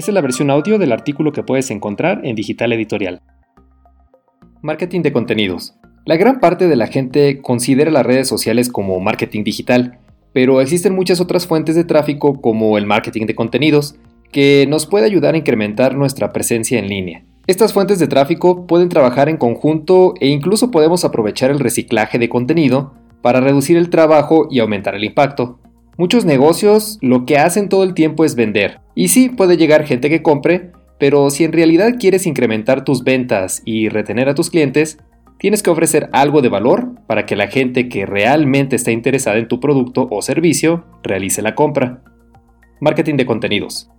Esta es la versión audio del artículo que puedes encontrar en Digital Editorial. Marketing de contenidos. La gran parte de la gente considera las redes sociales como marketing digital, pero existen muchas otras fuentes de tráfico como el marketing de contenidos, que nos puede ayudar a incrementar nuestra presencia en línea. Estas fuentes de tráfico pueden trabajar en conjunto e incluso podemos aprovechar el reciclaje de contenido para reducir el trabajo y aumentar el impacto. Muchos negocios lo que hacen todo el tiempo es vender, y sí puede llegar gente que compre, pero si en realidad quieres incrementar tus ventas y retener a tus clientes, tienes que ofrecer algo de valor para que la gente que realmente está interesada en tu producto o servicio realice la compra. Marketing de contenidos.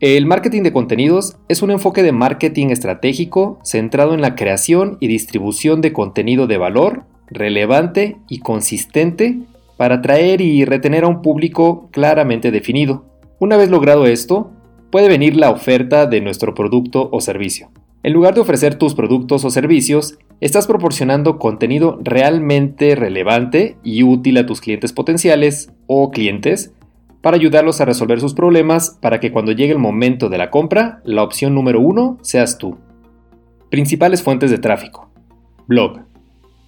El marketing de contenidos es un enfoque de marketing estratégico centrado en la creación y distribución de contenido de valor, relevante y consistente para atraer y retener a un público claramente definido. Una vez logrado esto, puede venir la oferta de nuestro producto o servicio. En lugar de ofrecer tus productos o servicios, estás proporcionando contenido realmente relevante y útil a tus clientes potenciales o clientes para ayudarlos a resolver sus problemas para que cuando llegue el momento de la compra, la opción número uno seas tú. Principales fuentes de tráfico. Blog.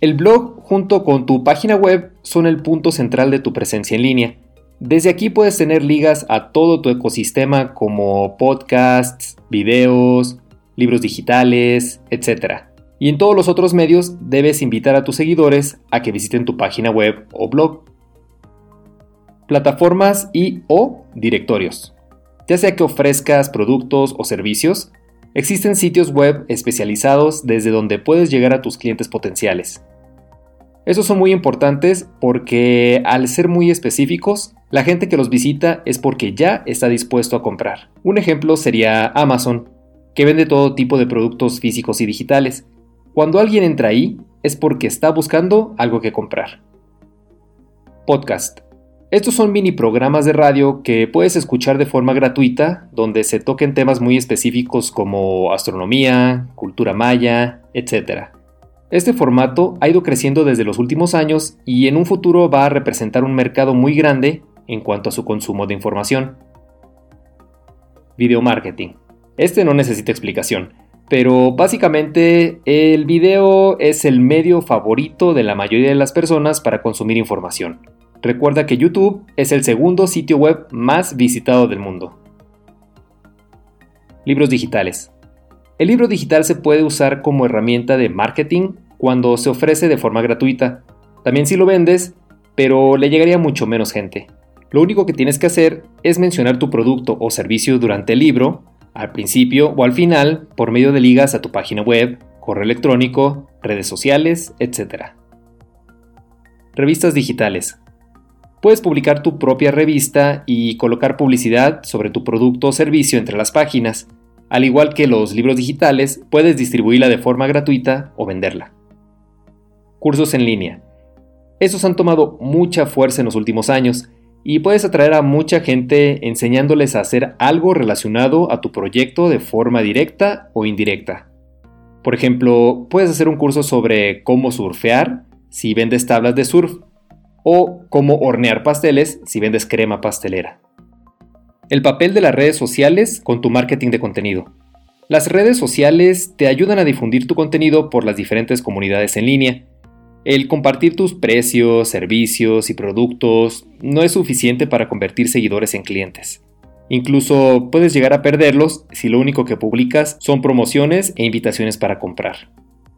El blog junto con tu página web son el punto central de tu presencia en línea. Desde aquí puedes tener ligas a todo tu ecosistema como podcasts, videos, libros digitales, etc. Y en todos los otros medios debes invitar a tus seguidores a que visiten tu página web o blog plataformas y o directorios. Ya sea que ofrezcas productos o servicios, existen sitios web especializados desde donde puedes llegar a tus clientes potenciales. Esos son muy importantes porque al ser muy específicos, la gente que los visita es porque ya está dispuesto a comprar. Un ejemplo sería Amazon, que vende todo tipo de productos físicos y digitales. Cuando alguien entra ahí es porque está buscando algo que comprar. Podcast. Estos son mini programas de radio que puedes escuchar de forma gratuita, donde se toquen temas muy específicos como astronomía, cultura maya, etc. Este formato ha ido creciendo desde los últimos años y en un futuro va a representar un mercado muy grande en cuanto a su consumo de información. Video marketing. Este no necesita explicación, pero básicamente el video es el medio favorito de la mayoría de las personas para consumir información. Recuerda que YouTube es el segundo sitio web más visitado del mundo. Libros digitales. El libro digital se puede usar como herramienta de marketing cuando se ofrece de forma gratuita. También si lo vendes, pero le llegaría mucho menos gente. Lo único que tienes que hacer es mencionar tu producto o servicio durante el libro, al principio o al final, por medio de ligas a tu página web, correo electrónico, redes sociales, etc. Revistas digitales. Puedes publicar tu propia revista y colocar publicidad sobre tu producto o servicio entre las páginas. Al igual que los libros digitales, puedes distribuirla de forma gratuita o venderla. Cursos en línea. Estos han tomado mucha fuerza en los últimos años y puedes atraer a mucha gente enseñándoles a hacer algo relacionado a tu proyecto de forma directa o indirecta. Por ejemplo, puedes hacer un curso sobre cómo surfear si vendes tablas de surf o cómo hornear pasteles si vendes crema pastelera. El papel de las redes sociales con tu marketing de contenido. Las redes sociales te ayudan a difundir tu contenido por las diferentes comunidades en línea. El compartir tus precios, servicios y productos no es suficiente para convertir seguidores en clientes. Incluso puedes llegar a perderlos si lo único que publicas son promociones e invitaciones para comprar.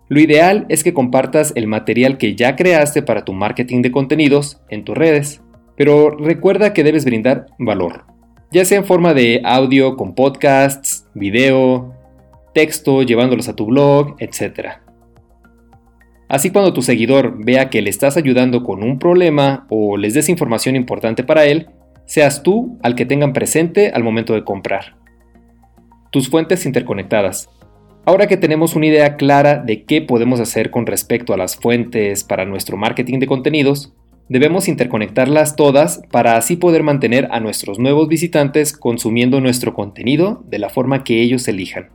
Lo ideal es que compartas el material que ya creaste para tu marketing de contenidos en tus redes, pero recuerda que debes brindar valor, ya sea en forma de audio con podcasts, video, texto llevándolos a tu blog, etc. Así cuando tu seguidor vea que le estás ayudando con un problema o les des información importante para él, seas tú al que tengan presente al momento de comprar. Tus fuentes interconectadas. Ahora que tenemos una idea clara de qué podemos hacer con respecto a las fuentes para nuestro marketing de contenidos, debemos interconectarlas todas para así poder mantener a nuestros nuevos visitantes consumiendo nuestro contenido de la forma que ellos elijan.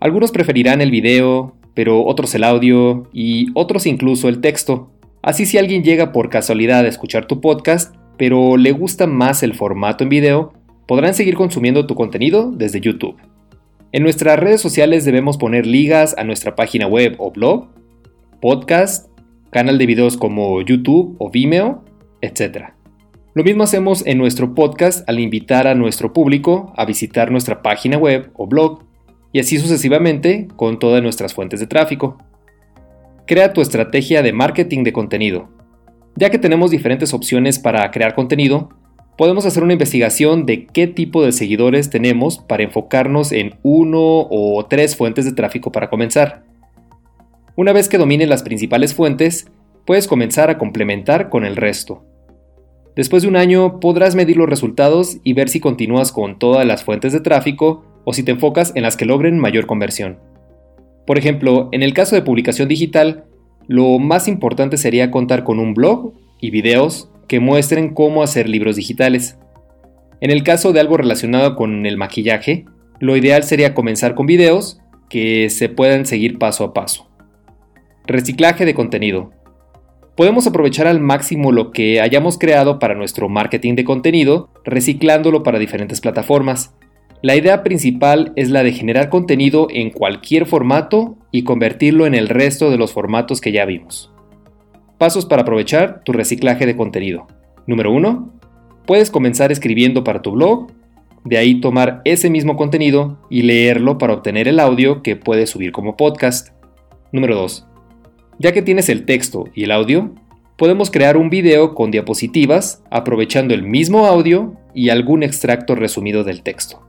Algunos preferirán el video, pero otros el audio y otros incluso el texto. Así si alguien llega por casualidad a escuchar tu podcast, pero le gusta más el formato en video, podrán seguir consumiendo tu contenido desde YouTube. En nuestras redes sociales debemos poner ligas a nuestra página web o blog, podcast, canal de videos como YouTube o Vimeo, etc. Lo mismo hacemos en nuestro podcast al invitar a nuestro público a visitar nuestra página web o blog, y así sucesivamente con todas nuestras fuentes de tráfico. Crea tu estrategia de marketing de contenido. Ya que tenemos diferentes opciones para crear contenido, podemos hacer una investigación de qué tipo de seguidores tenemos para enfocarnos en uno o tres fuentes de tráfico para comenzar. Una vez que domines las principales fuentes, puedes comenzar a complementar con el resto. Después de un año podrás medir los resultados y ver si continúas con todas las fuentes de tráfico o si te enfocas en las que logren mayor conversión. Por ejemplo, en el caso de publicación digital, lo más importante sería contar con un blog y videos que muestren cómo hacer libros digitales. En el caso de algo relacionado con el maquillaje, lo ideal sería comenzar con videos que se puedan seguir paso a paso. Reciclaje de contenido. Podemos aprovechar al máximo lo que hayamos creado para nuestro marketing de contenido, reciclándolo para diferentes plataformas. La idea principal es la de generar contenido en cualquier formato y convertirlo en el resto de los formatos que ya vimos. Pasos para aprovechar tu reciclaje de contenido. Número 1. Puedes comenzar escribiendo para tu blog, de ahí tomar ese mismo contenido y leerlo para obtener el audio que puedes subir como podcast. Número 2. Ya que tienes el texto y el audio, podemos crear un video con diapositivas aprovechando el mismo audio y algún extracto resumido del texto.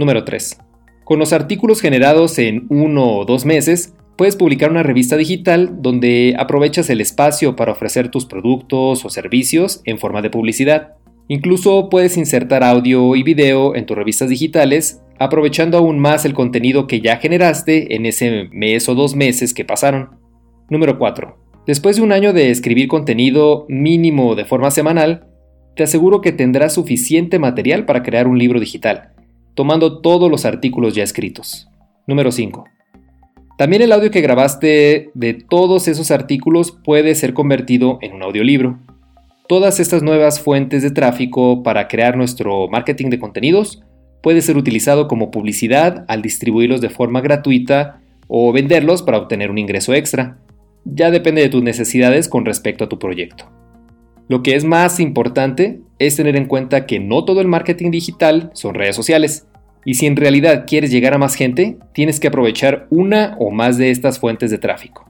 Número 3. Con los artículos generados en uno o dos meses, puedes publicar una revista digital donde aprovechas el espacio para ofrecer tus productos o servicios en forma de publicidad. Incluso puedes insertar audio y video en tus revistas digitales, aprovechando aún más el contenido que ya generaste en ese mes o dos meses que pasaron. Número 4. Después de un año de escribir contenido mínimo de forma semanal, te aseguro que tendrás suficiente material para crear un libro digital, tomando todos los artículos ya escritos. Número 5. También el audio que grabaste de todos esos artículos puede ser convertido en un audiolibro. Todas estas nuevas fuentes de tráfico para crear nuestro marketing de contenidos puede ser utilizado como publicidad al distribuirlos de forma gratuita o venderlos para obtener un ingreso extra. Ya depende de tus necesidades con respecto a tu proyecto. Lo que es más importante es tener en cuenta que no todo el marketing digital son redes sociales. Y si en realidad quieres llegar a más gente, tienes que aprovechar una o más de estas fuentes de tráfico.